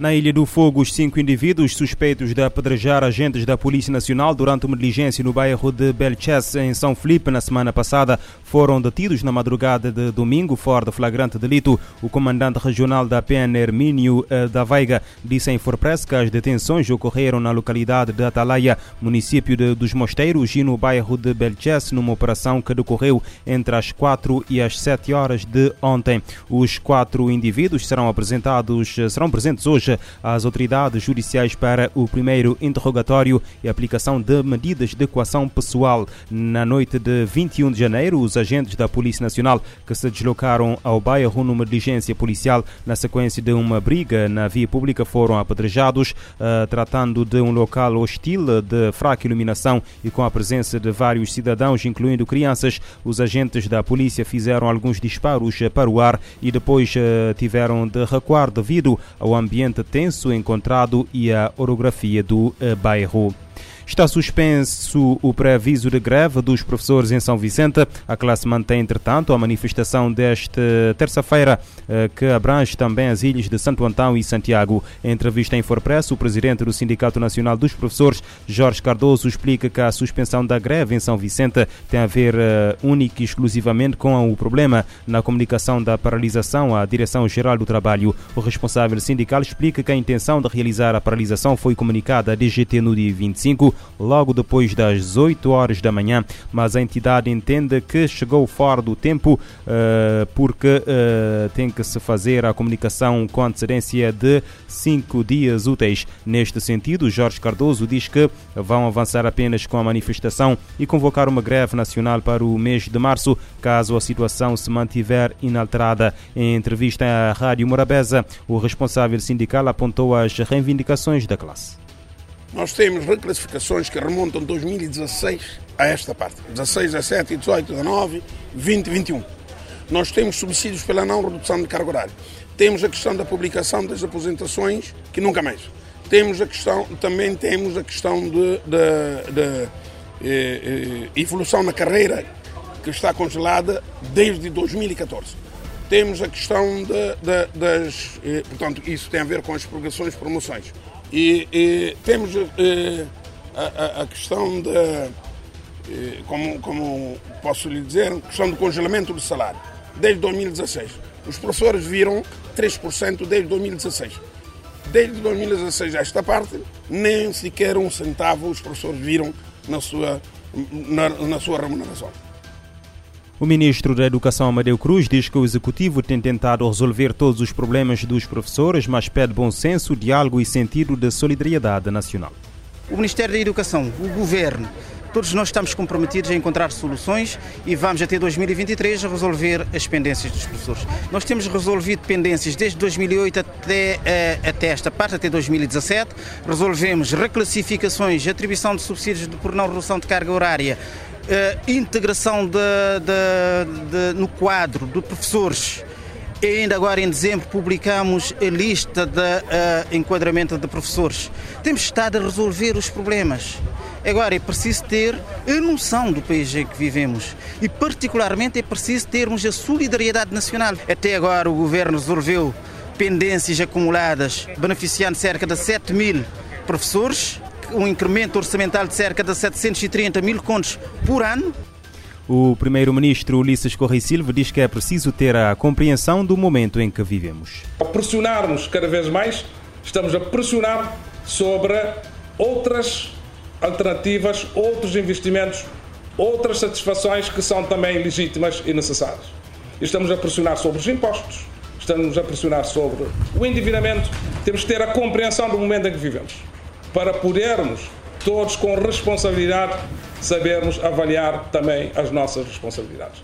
Na Ilha do Fogo, os cinco indivíduos suspeitos de apedrejar agentes da Polícia Nacional durante uma diligência no bairro de Belchés, em São Felipe, na semana passada, foram detidos na madrugada de domingo, fora de flagrante delito. O comandante regional da PN, Hermínio eh, da Veiga, disse em Forpress que as detenções ocorreram na localidade de Atalaia, município de, dos Mosteiros, e no bairro de Belchés, numa operação que decorreu entre as 4 e as 7 horas de ontem. Os quatro indivíduos serão apresentados, serão presentes hoje às autoridades judiciais para o primeiro interrogatório e aplicação de medidas de equação pessoal. Na noite de 21 de janeiro, os agentes da Polícia Nacional que se deslocaram ao bairro numa diligência policial na sequência de uma briga na via pública foram apedrejados, uh, tratando de um local hostil de fraca iluminação e com a presença de vários cidadãos, incluindo crianças. Os agentes da polícia fizeram alguns disparos para o ar e depois uh, tiveram de recuar devido ao ambiente tenso encontrado e a orografia do eh, bairro. Está suspenso o pré-aviso de greve dos professores em São Vicente. A classe mantém, entretanto, a manifestação desta terça-feira, eh, que abrange também as ilhas de Santo Antão e Santiago. Em entrevista em Forpress, o presidente do Sindicato Nacional dos Professores, Jorge Cardoso, explica que a suspensão da greve em São Vicente tem a ver uh, única e exclusivamente com o problema na comunicação da paralisação à Direção-Geral do Trabalho. O responsável sindical explica que a intenção de realizar a paralisação foi comunicada à DGT no dia 25 logo depois das 8 horas da manhã, mas a entidade entende que chegou fora do tempo uh, porque uh, tem que se fazer a comunicação com antecedência de 5 dias úteis. Neste sentido, Jorge Cardoso diz que vão avançar apenas com a manifestação e convocar uma greve nacional para o mês de março, caso a situação se mantiver inalterada. Em entrevista à Rádio Morabeza, o responsável sindical apontou as reivindicações da classe. Nós temos reclassificações que remontam de 2016 a esta parte. 16, 17, 18, 19, 20, 21. Nós temos subsídios pela não redução de carga horária. Temos a questão da publicação das aposentações, que nunca mais. Temos a questão, também temos a questão de eh, eh, evolução na carreira, que está congelada desde 2014. Temos a questão de, das. Eh, portanto, isso tem a ver com as progressões promoções e, e temos eh, a, a, questão de, eh, como, como posso lhe dizer, questão do congelamento do salário. Desde 2016. Os professores viram 3% desde 2016. Desde 2016 a esta parte, nem sequer um centavo os professores viram na sua, na, na sua remuneração. O ministro da Educação, Amadeu Cruz, diz que o executivo tem tentado resolver todos os problemas dos professores, mas pede bom senso, diálogo e sentido de solidariedade nacional. O Ministério da Educação, o governo, todos nós estamos comprometidos a encontrar soluções e vamos até 2023 resolver as pendências dos professores. Nós temos resolvido pendências desde 2008 até, eh, até esta parte, até 2017. Resolvemos reclassificações, atribuição de subsídios por não redução de carga horária, integração de, de, de, no quadro de professores. E ainda agora em dezembro publicamos a lista de uh, enquadramento de professores. Temos estado a resolver os problemas. Agora é preciso ter a noção do país em que vivemos e, particularmente, é preciso termos a solidariedade nacional. Até agora, o governo resolveu pendências acumuladas, beneficiando cerca de 7 mil professores um incremento orçamental de cerca de 730 mil contos por ano. O primeiro-ministro Ulisses Correia Silva diz que é preciso ter a compreensão do momento em que vivemos. A pressionar-nos cada vez mais, estamos a pressionar sobre outras alternativas, outros investimentos, outras satisfações que são também legítimas e necessárias. Estamos a pressionar sobre os impostos, estamos a pressionar sobre o endividamento, temos que ter a compreensão do momento em que vivemos para podermos, todos com responsabilidade, sabermos avaliar também as nossas responsabilidades.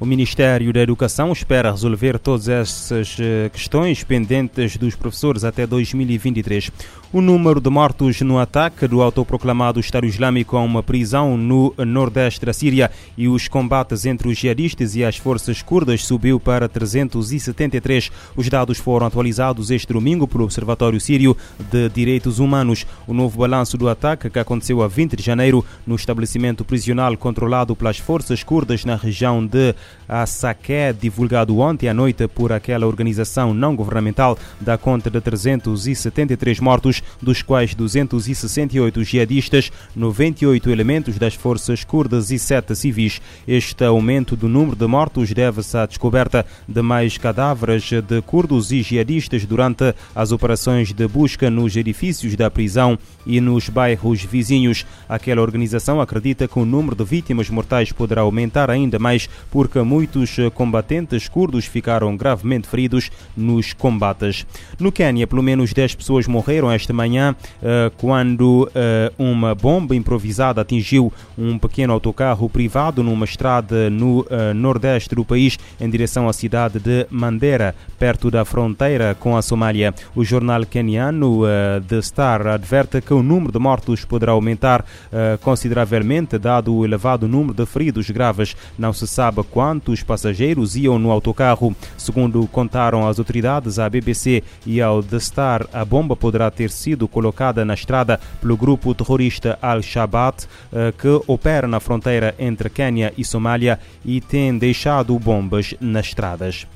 O Ministério da Educação espera resolver todas essas eh, questões pendentes dos professores até 2023. O número de mortos no ataque do autoproclamado Estado Islâmico a uma prisão no nordeste da Síria e os combates entre os jihadistas e as forças curdas subiu para 373. Os dados foram atualizados este domingo pelo Observatório Sírio de Direitos Humanos. O novo balanço do ataque, que aconteceu a 20 de janeiro no estabelecimento prisional controlado pelas forças curdas na região de A SAQE, divulgado ontem à noite por aquela organização não governamental, dá conta de 373 mortos, dos quais 268 jihadistas, 98 elementos das forças curdas e 7 civis. Este aumento do número de mortos deve-se à descoberta de mais cadáveres de curdos e jihadistas durante as operações de busca nos edifícios da prisão e nos bairros vizinhos. Aquela organização acredita que o número de vítimas mortais poderá aumentar ainda mais porque muitos combatentes curdos ficaram gravemente feridos nos combates. No Quênia, pelo menos 10 pessoas morreram esta manhã eh, quando eh, uma bomba improvisada atingiu um pequeno autocarro privado numa estrada no eh, nordeste do país em direção à cidade de Mandera, perto da fronteira com a Somália. O jornal queniano The Star adverte que o número de mortos poderá aumentar consideravelmente dado o elevado número de feridos graves. Não se sabe quantos passageiros iam no autocarro. Segundo contaram as autoridades à BBC e ao The Star, a bomba poderá ter sido colocada na estrada pelo grupo terrorista Al-Shabaab, que opera na fronteira entre Quênia e Somália e tem deixado bombas nas estradas.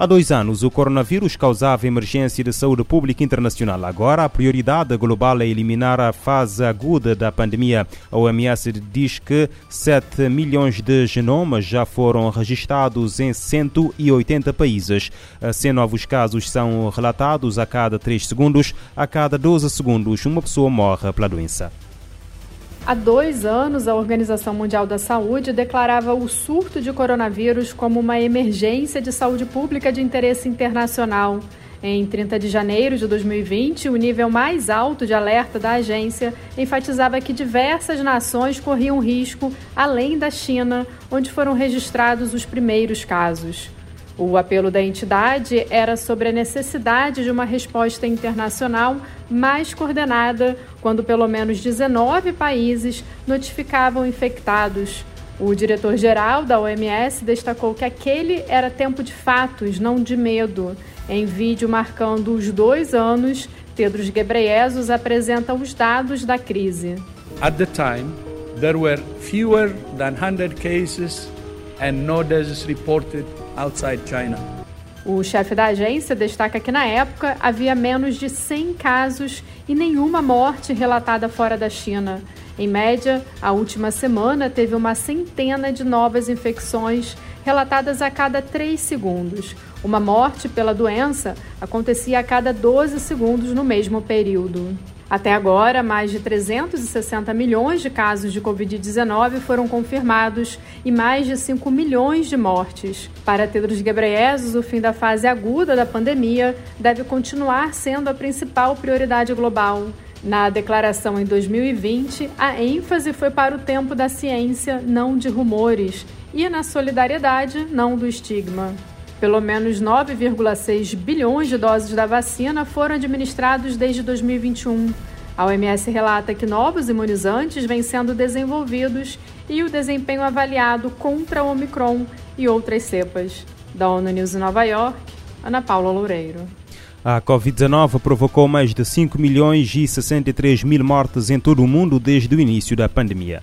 Há dois anos, o coronavírus causava emergência de saúde pública internacional. Agora, a prioridade global é eliminar a fase aguda da pandemia. A OMS diz que 7 milhões de genomas já foram registrados em 180 países. 100 novos casos são relatados a cada 3 segundos. A cada 12 segundos, uma pessoa morre pela doença. Há dois anos, a Organização Mundial da Saúde declarava o surto de coronavírus como uma emergência de saúde pública de interesse internacional. Em 30 de janeiro de 2020, o nível mais alto de alerta da agência enfatizava que diversas nações corriam risco, além da China, onde foram registrados os primeiros casos. O apelo da entidade era sobre a necessidade de uma resposta internacional mais coordenada, quando pelo menos 19 países notificavam infectados. O diretor-geral da OMS destacou que aquele era tempo de fatos, não de medo. Em vídeo marcando os dois anos, Tedros Ghebreyesus apresenta os dados da crise. At the time, there were fewer than 100 cases and no deaths reported outside China. O chefe da agência destaca que na época havia menos de 100 casos e nenhuma morte relatada fora da China. Em média, a última semana teve uma centena de novas infecções relatadas a cada 3 segundos. Uma morte pela doença acontecia a cada 12 segundos no mesmo período. Até agora, mais de 360 milhões de casos de Covid-19 foram confirmados e mais de 5 milhões de mortes. Para Tedros Ghebreyesus, o fim da fase aguda da pandemia deve continuar sendo a principal prioridade global. Na declaração em 2020, a ênfase foi para o tempo da ciência, não de rumores, e na solidariedade, não do estigma. Pelo menos 9,6 bilhões de doses da vacina foram administrados desde 2021. A OMS relata que novos imunizantes vêm sendo desenvolvidos e o desempenho avaliado contra o Omicron e outras cepas. Da ONU News em Nova York, Ana Paula Loureiro. A Covid-19 provocou mais de 5 milhões e 63 mil mortes em todo o mundo desde o início da pandemia.